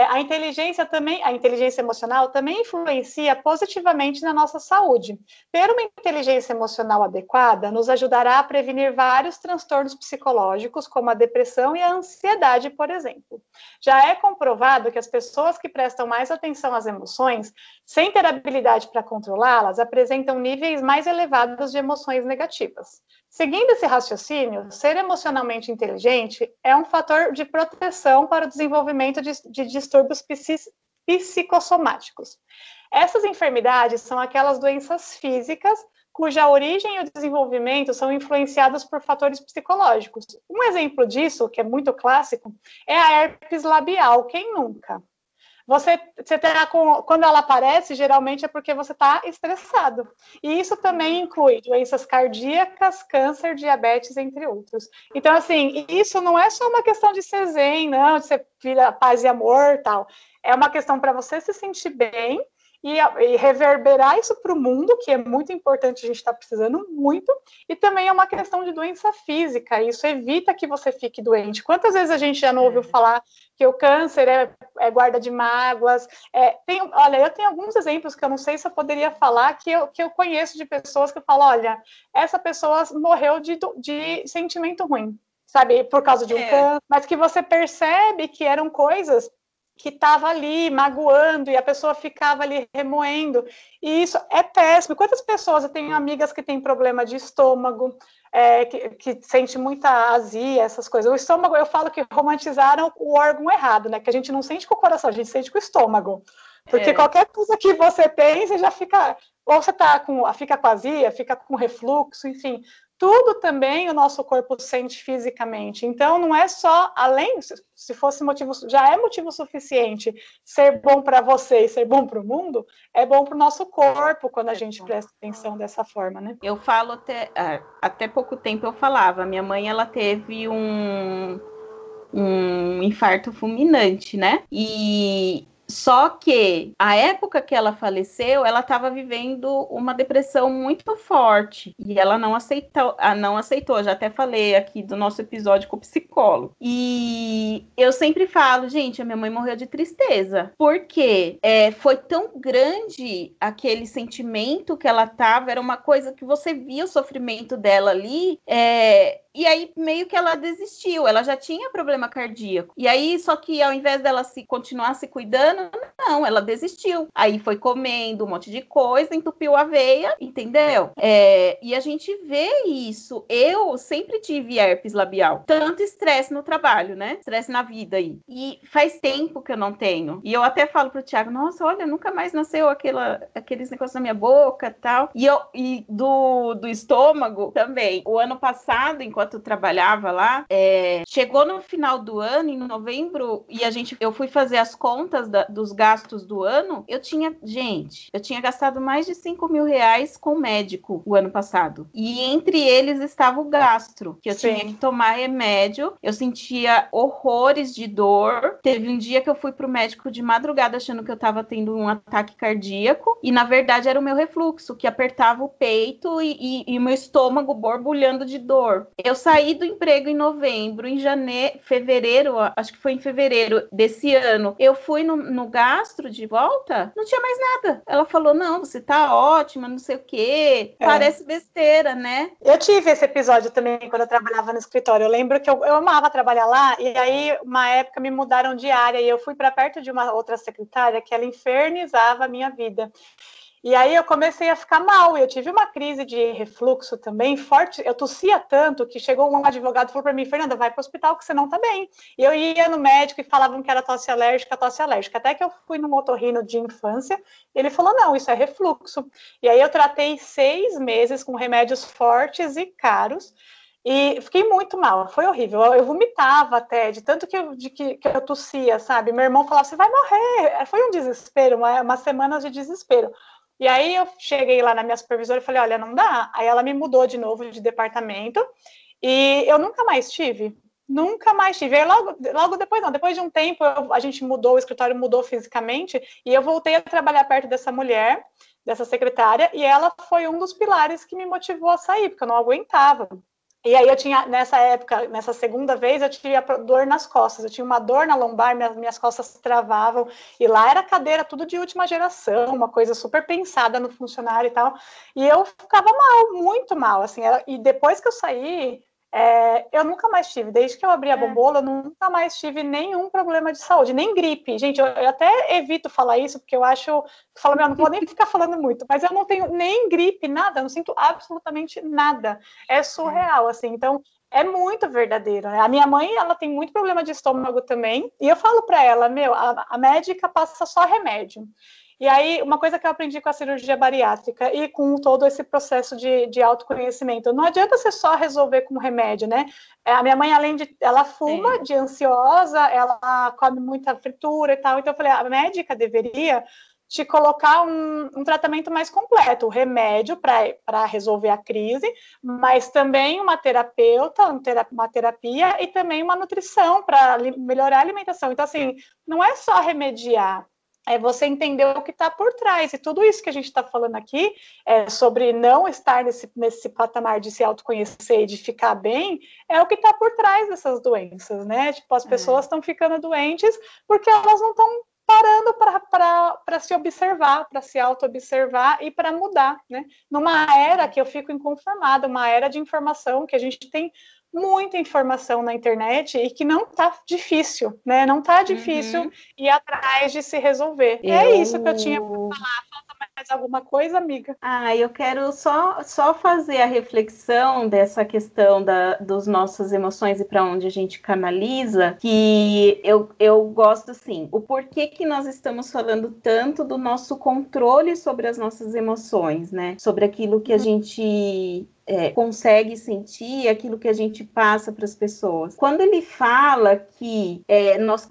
a inteligência também, a inteligência emocional também influencia positivamente na nossa saúde. Ter uma inteligência emocional adequada nos ajudará a prevenir vários transtornos psicológicos, como a depressão e a ansiedade, por exemplo. Já é comprovado que as pessoas que prestam mais atenção às emoções, sem ter habilidade para controlá-las, apresentam níveis mais elevados de emoções negativas. Seguindo esse raciocínio, ser emocionalmente inteligente é um fator de proteção para o desenvolvimento de, de distúrbios psicossomáticos. Essas enfermidades são aquelas doenças físicas cuja origem e o desenvolvimento são influenciados por fatores psicológicos. Um exemplo disso, que é muito clássico, é a herpes labial. Quem nunca? Você, você terá com, quando ela aparece, geralmente é porque você está estressado. E isso também inclui doenças cardíacas, câncer, diabetes, entre outros. Então, assim, isso não é só uma questão de ser zen, não, de ser paz e amor tal. É uma questão para você se sentir bem e, e reverberar isso para o mundo, que é muito importante, a gente está precisando muito, e também é uma questão de doença física, isso evita que você fique doente. Quantas vezes a gente já não ouviu é. falar que o câncer é, é guarda de mágoas? É, tem, olha, eu tenho alguns exemplos que eu não sei se eu poderia falar, que eu, que eu conheço de pessoas que falam, olha, essa pessoa morreu de, de sentimento ruim, sabe, por causa de um é. câncer, mas que você percebe que eram coisas que estava ali magoando e a pessoa ficava ali remoendo. E isso é péssimo. Quantas pessoas, eu tenho amigas que têm problema de estômago, é, que, que sente muita azia, essas coisas. O estômago, eu falo que romantizaram o órgão errado, né? Que a gente não sente com o coração, a gente sente com o estômago. Porque é. qualquer coisa que você tem, você já fica, ou você tá com, fica com azia, fica com refluxo, enfim tudo também o nosso corpo sente fisicamente. Então, não é só, além, se fosse motivo, já é motivo suficiente ser bom para você e ser bom para o mundo, é bom para o nosso corpo quando a gente presta atenção dessa forma, né? Eu falo até, ah, até pouco tempo eu falava, minha mãe, ela teve um, um infarto fulminante, né? E só que a época que ela faleceu, ela estava vivendo uma depressão muito forte e ela não aceitou, ah, não aceitou. Já até falei aqui do nosso episódio com o psicólogo. E eu sempre falo, gente, a minha mãe morreu de tristeza, porque é, foi tão grande aquele sentimento que ela tava, era uma coisa que você via o sofrimento dela ali, é, e aí, meio que ela desistiu, ela já tinha problema cardíaco. E aí, só que ao invés dela se continuar se cuidando, não, ela desistiu. Aí foi comendo um monte de coisa, entupiu a veia, entendeu? É, e a gente vê isso. Eu sempre tive herpes labial. Tanto estresse no trabalho, né? Estresse na vida aí. E faz tempo que eu não tenho. E eu até falo pro Thiago, nossa, olha, nunca mais nasceu aquela, aqueles negócios na minha boca tal. E, eu, e do, do estômago também. O ano passado, enquanto enquanto trabalhava lá, é, chegou no final do ano, em novembro, e a gente, eu fui fazer as contas da, dos gastos do ano, eu tinha, gente, eu tinha gastado mais de 5 mil reais com médico o ano passado. E entre eles estava o gastro, que eu Sim. tinha que tomar remédio, eu sentia horrores de dor. Teve um dia que eu fui pro médico de madrugada achando que eu tava tendo um ataque cardíaco, e na verdade era o meu refluxo, que apertava o peito e, e, e o meu estômago borbulhando de dor. Eu saí do emprego em novembro, em janeiro, fevereiro, acho que foi em fevereiro desse ano. Eu fui no, no gastro de volta, não tinha mais nada. Ela falou: não, você tá ótima, não sei o quê. É. Parece besteira, né? Eu tive esse episódio também quando eu trabalhava no escritório. Eu lembro que eu, eu amava trabalhar lá, e aí, uma época, me mudaram de área e eu fui para perto de uma outra secretária que ela infernizava a minha vida. E aí eu comecei a ficar mal, eu tive uma crise de refluxo também forte, eu tossia tanto que chegou um advogado e falou para mim, Fernanda, vai para o hospital que você não está bem. E eu ia no médico e falavam que era tosse alérgica, tosse alérgica. Até que eu fui no otorrino de infância, ele falou, não, isso é refluxo. E aí eu tratei seis meses com remédios fortes e caros, e fiquei muito mal, foi horrível. Eu, eu vomitava até, de tanto que eu, de que, que, eu tossia, sabe? Meu irmão falava, você vai morrer. Foi um desespero, uma, uma semana de desespero. E aí eu cheguei lá na minha supervisora e falei, olha, não dá. Aí ela me mudou de novo de departamento e eu nunca mais tive. Nunca mais tive. Aí logo, logo depois, não, depois de um tempo, eu, a gente mudou, o escritório mudou fisicamente, e eu voltei a trabalhar perto dessa mulher, dessa secretária, e ela foi um dos pilares que me motivou a sair, porque eu não aguentava. E aí eu tinha, nessa época, nessa segunda vez, eu tinha dor nas costas, eu tinha uma dor na lombar, minhas, minhas costas travavam, e lá era cadeira tudo de última geração, uma coisa super pensada no funcionário e tal, e eu ficava mal, muito mal, assim, era, e depois que eu saí, é, eu nunca mais tive, desde que eu abri a é. bombola, eu nunca mais tive nenhum problema de saúde, nem gripe. Gente, eu, eu até evito falar isso, porque eu acho, falo, meu, não vou nem ficar falando muito, mas eu não tenho nem gripe, nada, eu não sinto absolutamente nada. É surreal, assim. Então, é muito verdadeiro. Né? A minha mãe, ela tem muito problema de estômago também, e eu falo para ela, meu, a, a médica passa só remédio. E aí, uma coisa que eu aprendi com a cirurgia bariátrica e com todo esse processo de, de autoconhecimento, não adianta você só resolver com remédio, né? É, a minha mãe, além de, ela fuma Sim. de ansiosa, ela come muita fritura e tal, então eu falei, a médica deveria te colocar um, um, tratamento mais completo, o remédio para resolver a crise, mas também uma terapeuta, uma terapia e também uma nutrição para melhorar a alimentação. Então, assim, não é só remediar, é você entender o que está por trás. E tudo isso que a gente está falando aqui é sobre não estar nesse, nesse patamar de se autoconhecer e de ficar bem, é o que está por trás dessas doenças, né? Tipo, as é. pessoas estão ficando doentes porque elas não estão parando para se observar, para se auto-observar e para mudar, né? Numa era que eu fico inconformada, uma era de informação, que a gente tem muita informação na internet e que não tá difícil, né? Não tá difícil uhum. ir atrás de se resolver. Eu... É isso que eu tinha para falar. Falta mais alguma coisa, amiga? Ah, eu quero só, só fazer a reflexão dessa questão da, dos nossas emoções e para onde a gente canaliza, que eu, eu gosto assim, o porquê que nós estamos falando tanto do nosso controle sobre as nossas emoções, né? Sobre aquilo que a uhum. gente é, consegue sentir aquilo que a gente passa para as pessoas. Quando ele fala que é, nós,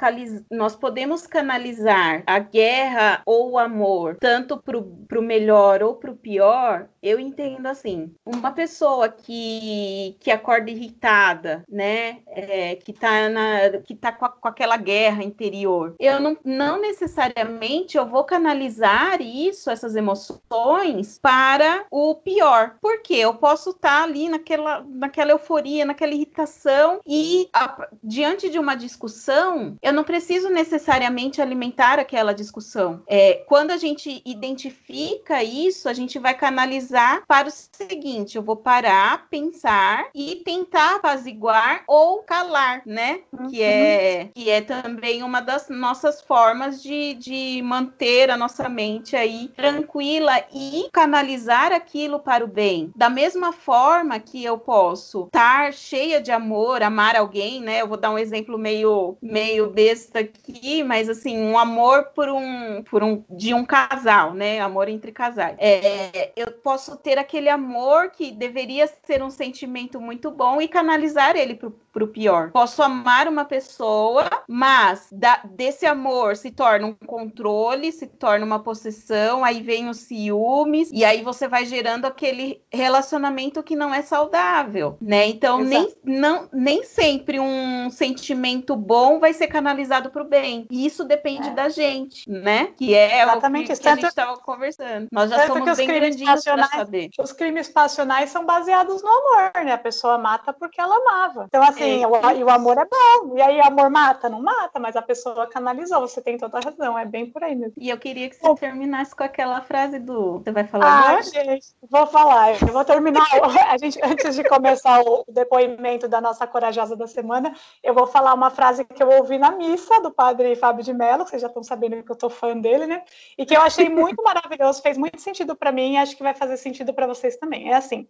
nós podemos canalizar a guerra ou o amor tanto para o melhor ou para o pior, eu entendo assim: uma pessoa que, que acorda irritada, né, é, que está na, que tá com, a, com aquela guerra interior, eu não, não necessariamente eu vou canalizar isso, essas emoções, para o pior. Porque eu posso posso estar tá ali naquela, naquela euforia, naquela irritação e a, diante de uma discussão, eu não preciso necessariamente alimentar aquela discussão. É, quando a gente identifica isso, a gente vai canalizar para o seguinte: eu vou parar, pensar e tentar apaziguar ou calar, né? Uhum. Que é que é também uma das nossas formas de, de manter a nossa mente aí tranquila e canalizar aquilo para o bem. Da mesma forma que eu posso estar cheia de amor, amar alguém, né? Eu vou dar um exemplo meio meio besta aqui, mas assim, um amor por um por um de um casal, né? Amor entre casais. É, eu posso ter aquele amor que deveria ser um sentimento muito bom e canalizar ele pro pro pior. Posso amar uma pessoa, mas da, desse amor se torna um controle, se torna uma possessão, aí vem os ciúmes, e aí você vai gerando aquele relacionamento que não é saudável, né? Então, nem, não, nem sempre um sentimento bom vai ser canalizado pro bem. E isso depende é. da gente, né? Que é Exatamente. o que, que a gente estava conversando. Nós já somos bem grandinhos para saber. Os crimes passionais são baseados no amor, né? A pessoa mata porque ela amava. Então, assim, Sim, o, e o amor é bom. E aí, amor mata? Não mata, mas a pessoa canalizou. Você tem toda a razão. É bem por aí mesmo. E eu queria que você terminasse com aquela frase do. Você vai falar ah, gente, vou falar. Eu vou terminar. [laughs] a gente, antes de começar o depoimento da nossa corajosa da semana, eu vou falar uma frase que eu ouvi na missa do padre Fábio de Mello. Vocês já estão sabendo que eu tô fã dele, né? E que eu achei muito maravilhoso, fez muito sentido para mim e acho que vai fazer sentido para vocês também. É assim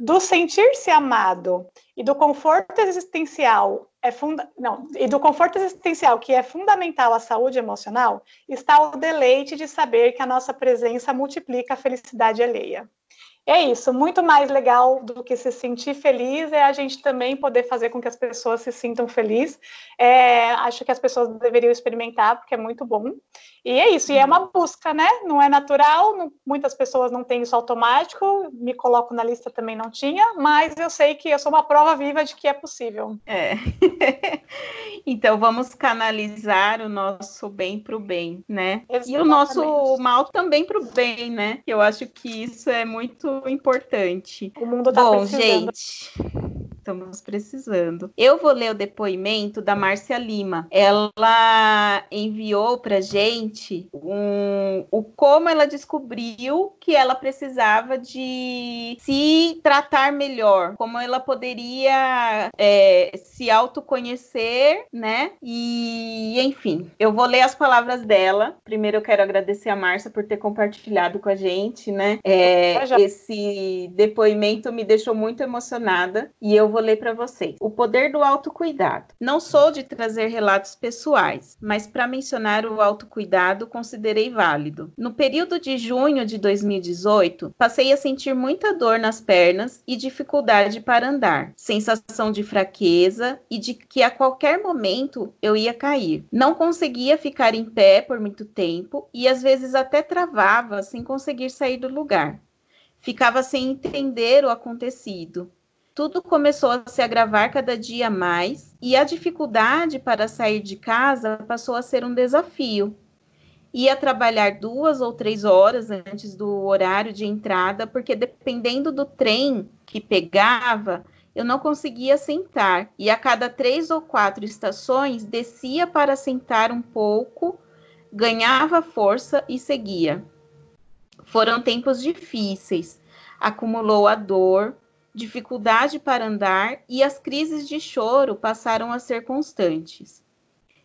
do sentir-se amado e do conforto existencial é funda não, e do conforto existencial que é fundamental à saúde emocional, está o deleite de saber que a nossa presença multiplica a felicidade alheia. É isso, muito mais legal do que se sentir feliz é a gente também poder fazer com que as pessoas se sintam felizes. É, acho que as pessoas deveriam experimentar, porque é muito bom. E é isso, e é uma busca, né? Não é natural, não, muitas pessoas não têm isso automático, me coloco na lista também não tinha, mas eu sei que eu sou uma prova viva de que é possível. É. [laughs] então vamos canalizar o nosso bem para o bem, né? Exatamente. E o nosso mal também para o bem, né? Eu acho que isso é muito importante. O mundo tá Bom, precisando. gente estamos precisando. Eu vou ler o depoimento da Márcia Lima. Ela enviou para gente um, o como ela descobriu que ela precisava de se tratar melhor, como ela poderia é, se autoconhecer, né? E enfim, eu vou ler as palavras dela. Primeiro eu quero agradecer a Márcia por ter compartilhado com a gente, né? É, esse depoimento me deixou muito emocionada e eu vou vou ler para vocês. O poder do autocuidado. Não sou de trazer relatos pessoais, mas para mencionar o autocuidado considerei válido. No período de junho de 2018, passei a sentir muita dor nas pernas e dificuldade para andar, sensação de fraqueza e de que a qualquer momento eu ia cair. Não conseguia ficar em pé por muito tempo e às vezes até travava sem conseguir sair do lugar. Ficava sem entender o acontecido. Tudo começou a se agravar cada dia mais e a dificuldade para sair de casa passou a ser um desafio. Ia trabalhar duas ou três horas antes do horário de entrada, porque dependendo do trem que pegava, eu não conseguia sentar. E a cada três ou quatro estações, descia para sentar um pouco, ganhava força e seguia. Foram tempos difíceis. Acumulou a dor, dificuldade para andar e as crises de choro passaram a ser constantes.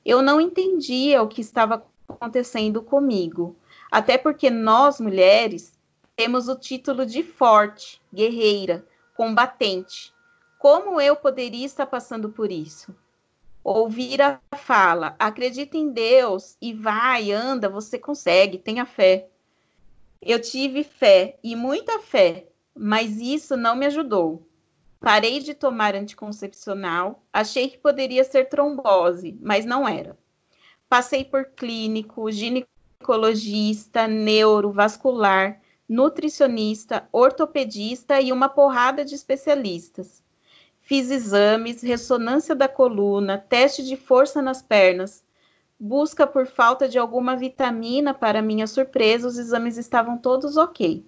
Eu não entendia o que estava acontecendo comigo, até porque nós mulheres temos o título de forte, guerreira, combatente. Como eu poderia estar passando por isso? Ouvir a fala, acredita em Deus e vai, anda, você consegue, tenha fé. Eu tive fé e muita fé, mas isso não me ajudou. Parei de tomar anticoncepcional, achei que poderia ser trombose, mas não era. Passei por clínico, ginecologista, neurovascular, nutricionista, ortopedista e uma porrada de especialistas. Fiz exames, ressonância da coluna, teste de força nas pernas, busca por falta de alguma vitamina, para minha surpresa, os exames estavam todos ok.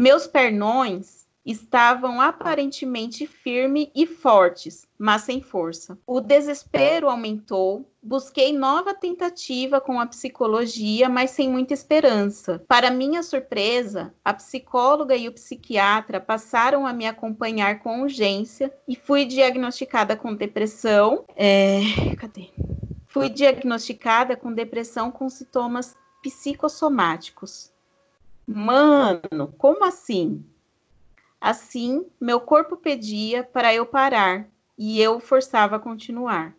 Meus pernões estavam aparentemente firmes e fortes, mas sem força. O desespero aumentou. Busquei nova tentativa com a psicologia, mas sem muita esperança. Para minha surpresa, a psicóloga e o psiquiatra passaram a me acompanhar com urgência e fui diagnosticada com depressão. É... Cadê? Fui diagnosticada com depressão com sintomas psicossomáticos. Mano, como assim? Assim, meu corpo pedia para eu parar e eu forçava a continuar.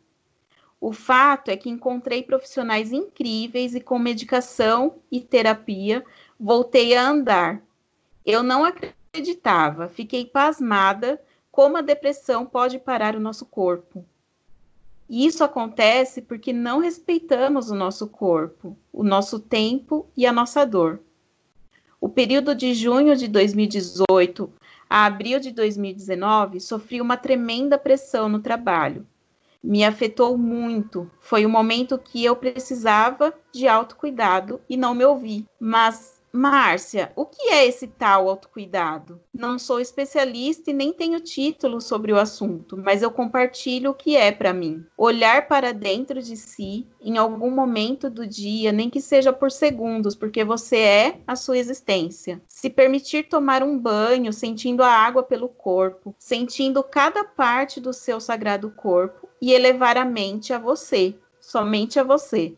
O fato é que encontrei profissionais incríveis e com medicação e terapia voltei a andar. Eu não acreditava, fiquei pasmada como a depressão pode parar o nosso corpo. Isso acontece porque não respeitamos o nosso corpo, o nosso tempo e a nossa dor. O período de junho de 2018 a abril de 2019 sofri uma tremenda pressão no trabalho. Me afetou muito. Foi o momento que eu precisava de autocuidado e não me ouvi. Mas Márcia, o que é esse tal autocuidado? Não sou especialista e nem tenho título sobre o assunto, mas eu compartilho o que é para mim. Olhar para dentro de si em algum momento do dia, nem que seja por segundos, porque você é a sua existência. Se permitir tomar um banho, sentindo a água pelo corpo, sentindo cada parte do seu sagrado corpo e elevar a mente a você, somente a você.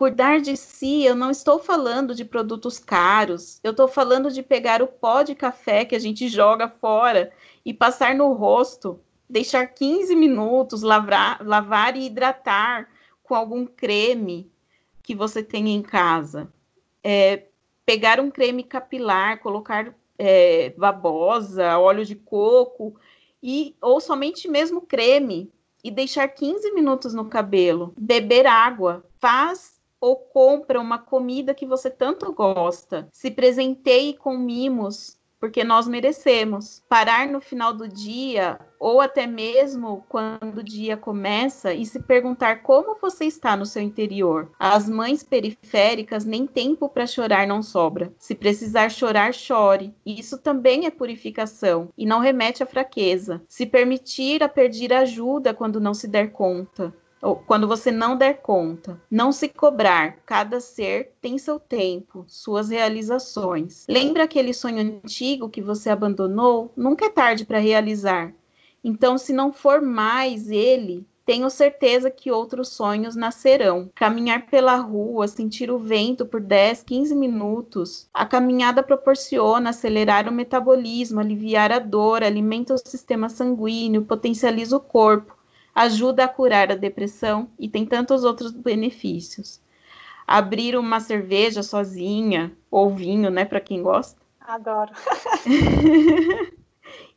Cuidar de si, eu não estou falando de produtos caros, eu estou falando de pegar o pó de café que a gente joga fora e passar no rosto, deixar 15 minutos, lavar, lavar e hidratar com algum creme que você tem em casa. É, pegar um creme capilar, colocar é, babosa, óleo de coco, e ou somente mesmo creme, e deixar 15 minutos no cabelo. Beber água faz ou compra uma comida que você tanto gosta. Se presenteie com mimos, porque nós merecemos. Parar no final do dia, ou até mesmo quando o dia começa, e se perguntar como você está no seu interior. As mães periféricas nem tempo para chorar não sobra. Se precisar chorar, chore. Isso também é purificação e não remete à fraqueza. Se permitir a pedir ajuda quando não se der conta quando você não der conta. Não se cobrar, cada ser tem seu tempo, suas realizações. Lembra aquele sonho antigo que você abandonou? Nunca é tarde para realizar. Então, se não for mais ele, tenho certeza que outros sonhos nascerão. Caminhar pela rua, sentir o vento por 10, 15 minutos. A caminhada proporciona acelerar o metabolismo, aliviar a dor, alimenta o sistema sanguíneo, potencializa o corpo, ajuda a curar a depressão e tem tantos outros benefícios. Abrir uma cerveja sozinha, ou vinho, né, para quem gosta. Adoro. [laughs]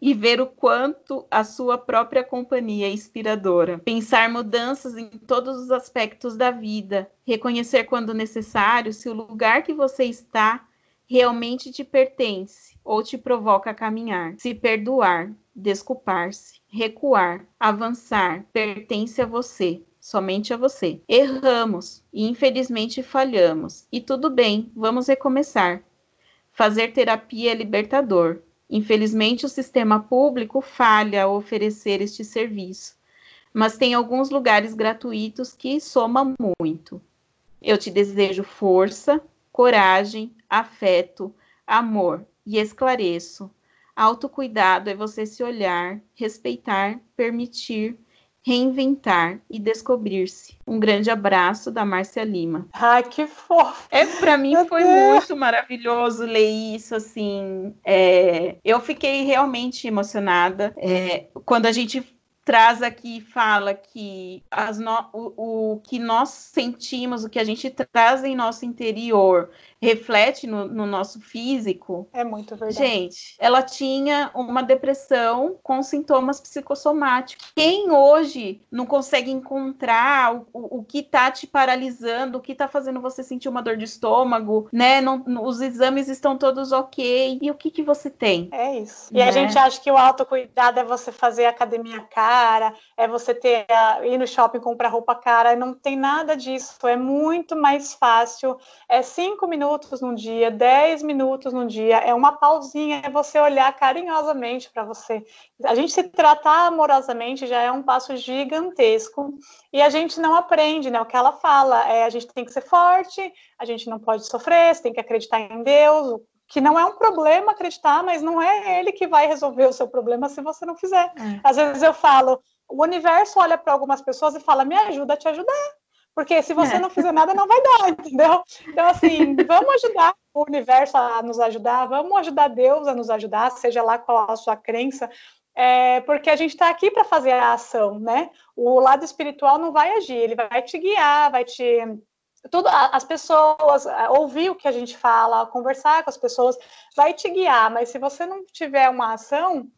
e ver o quanto a sua própria companhia é inspiradora. Pensar mudanças em todos os aspectos da vida, reconhecer quando necessário se o lugar que você está realmente te pertence ou te provoca a caminhar, se perdoar, desculpar-se, recuar, avançar, pertence a você, somente a você. Erramos e infelizmente falhamos, e tudo bem, vamos recomeçar. Fazer terapia é libertador. Infelizmente, o sistema público falha ao oferecer este serviço, mas tem alguns lugares gratuitos que somam muito. Eu te desejo força, coragem, afeto, amor e esclareço. Autocuidado é você se olhar, respeitar, permitir, reinventar e descobrir-se. Um grande abraço da Márcia Lima. Ai, que fofo! É, para mim foi muito maravilhoso ler isso, assim. É, eu fiquei realmente emocionada. É, quando a gente traz aqui fala que as no, o, o, que nós sentimos, o que a gente traz em nosso interior, reflete no, no, nosso físico. É muito verdade. Gente, ela tinha uma depressão com sintomas psicossomáticos. Quem hoje não consegue encontrar o, o, o que está te paralisando, o que está fazendo você sentir uma dor de estômago, né? Não, os exames estão todos ok. E o que, que você tem? É isso. E a né? gente acha que o autocuidado é você fazer academia cara cara, é você ter ir no shopping comprar roupa cara, não tem nada disso, é muito mais fácil, é cinco minutos no dia, dez minutos no dia, é uma pausinha, é você olhar carinhosamente para você. A gente se tratar amorosamente já é um passo gigantesco e a gente não aprende, né? O que ela fala é a gente tem que ser forte, a gente não pode sofrer, você tem que acreditar em Deus, que não é um problema acreditar, mas não é ele que vai resolver o seu problema se você não fizer. É. Às vezes eu falo, o universo olha para algumas pessoas e fala, me ajuda a te ajudar. Porque se você é. não fizer nada, não vai dar, entendeu? Então, assim, [laughs] vamos ajudar o universo a nos ajudar, vamos ajudar Deus a nos ajudar, seja lá qual a sua crença, é, porque a gente está aqui para fazer a ação, né? O lado espiritual não vai agir, ele vai te guiar, vai te tudo, as pessoas, ouvir o que a gente fala, conversar com as pessoas, vai te guiar, mas se você não tiver uma ação,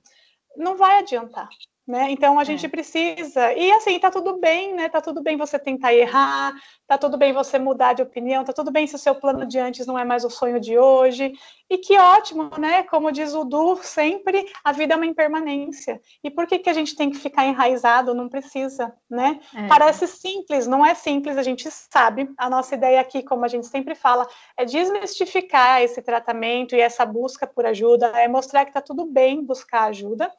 não vai adiantar. Né? Então a é. gente precisa. E assim, tá tudo bem, né? Tá tudo bem você tentar errar, tá tudo bem você mudar de opinião, tá tudo bem se o seu plano de antes não é mais o sonho de hoje. E que ótimo, né? Como diz o Du, sempre a vida é uma impermanência. E por que, que a gente tem que ficar enraizado? Não precisa, né? É. Parece simples, não é simples, a gente sabe. A nossa ideia aqui, como a gente sempre fala, é desmistificar esse tratamento e essa busca por ajuda, é mostrar que tá tudo bem buscar ajuda.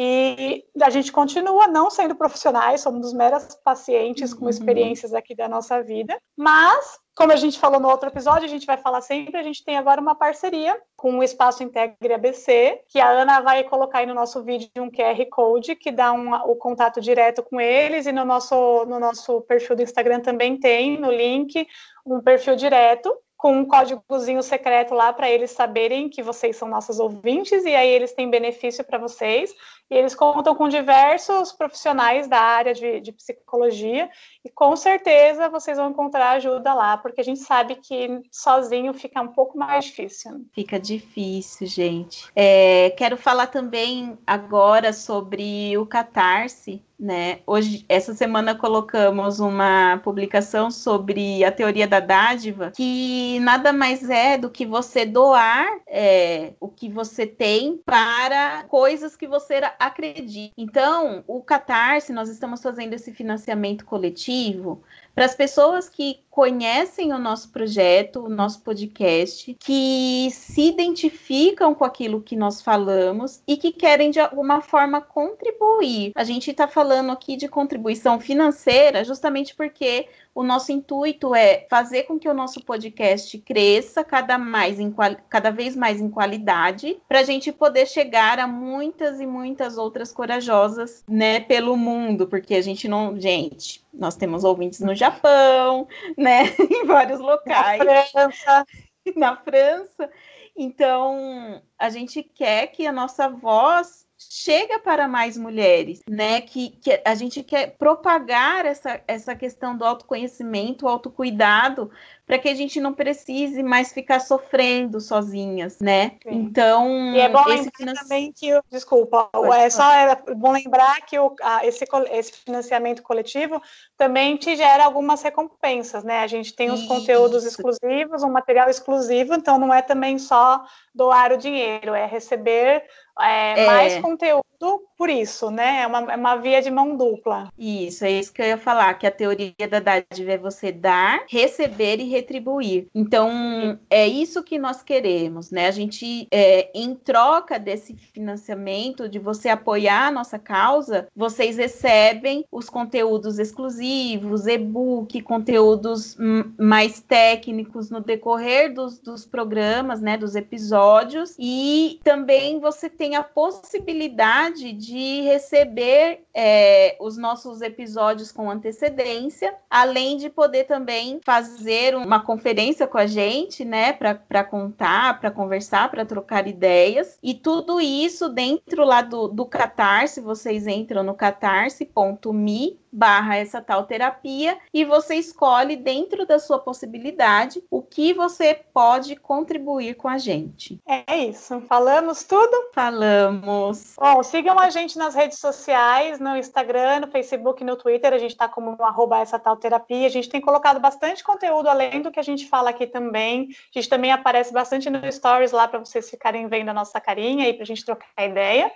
E a gente continua não sendo profissionais, somos meras pacientes com uhum. experiências aqui da nossa vida, mas como a gente falou no outro episódio, a gente vai falar sempre, a gente tem agora uma parceria com o Espaço Integre ABC, que a Ana vai colocar aí no nosso vídeo um QR Code que dá um, o contato direto com eles, e no nosso, no nosso perfil do Instagram também tem, no link, um perfil direto com um códigozinho secreto lá para eles saberem que vocês são nossos ouvintes e aí eles têm benefício para vocês. E eles contam com diversos profissionais da área de, de, psicologia e com certeza vocês vão encontrar ajuda lá, porque a gente sabe que sozinho fica um pouco mais difícil. Fica difícil, gente. É, quero falar também agora sobre o Catarse, né? Hoje, essa semana colocamos uma publicação sobre a teoria da dádiva, que nada mais é do que você doar é, o que você tem para coisas que você acredita. Então, o Catarse, nós estamos fazendo esse financiamento coletivo para as pessoas que conhecem o nosso projeto, o nosso podcast, que se identificam com aquilo que nós falamos e que querem de alguma forma contribuir. A gente está falando aqui de contribuição financeira justamente porque o nosso intuito é fazer com que o nosso podcast cresça cada, mais em, cada vez mais em qualidade, para a gente poder chegar a muitas e muitas outras corajosas, né, pelo mundo, porque a gente não, gente, nós temos ouvintes no Japão, né, [laughs] em vários locais. Na França. [laughs] Na França. Então, a gente quer que a nossa voz chega para mais mulheres, né? Que, que a gente quer propagar essa, essa questão do autoconhecimento, autocuidado, para que a gente não precise mais ficar sofrendo sozinhas, né? Sim. Então, e é bom esse lembrar também que, desculpa, é só é bom lembrar que o, a, esse, esse financiamento coletivo também te gera algumas recompensas, né? A gente tem os conteúdos exclusivos, um material exclusivo, então não é também só doar o dinheiro, é receber é, é. mais conteúdo por isso, né? É uma, é uma via de mão dupla. Isso, é isso que eu ia falar, que a teoria da dádiva é você dar, receber e retribuir. Então, é isso que nós queremos, né? A gente, é, em troca desse financiamento, de você apoiar a nossa causa, vocês recebem os conteúdos exclusivos, e-book, conteúdos mais técnicos no decorrer dos, dos programas, né? Dos episódios, e também você tem a possibilidade de receber é, os nossos episódios com antecedência, além de poder também fazer uma conferência com a gente, né, para contar, para conversar, para trocar ideias, e tudo isso dentro lá do, do Catarse, vocês entram no catarse.me barra essa tal terapia e você escolhe dentro da sua possibilidade o que você pode contribuir com a gente. É isso. Falamos tudo? Falamos. Bom, sigam a gente nas redes sociais, no Instagram, no Facebook, no Twitter. A gente está como arroba essa tal terapia. A gente tem colocado bastante conteúdo além do que a gente fala aqui também. A gente também aparece bastante no Stories lá para vocês ficarem vendo a nossa carinha e para a gente trocar ideia.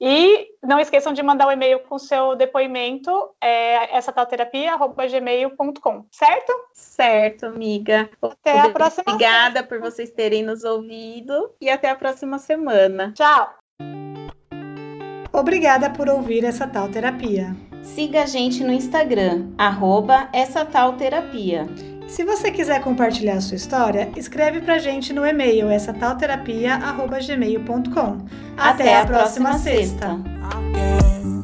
E não esqueçam de mandar o um e-mail com seu depoimento, é, essa gmail.com, certo? Certo, amiga. Até a próxima Obrigada por vocês terem nos ouvido e até a próxima semana. Tchau! Obrigada por ouvir essa tal terapia. Siga a gente no Instagram, arroba essa tal terapia. Se você quiser compartilhar a sua história, escreve pra gente no e-mail essa talterapia@gmail.com. Até, Até a próxima, próxima sexta. sexta.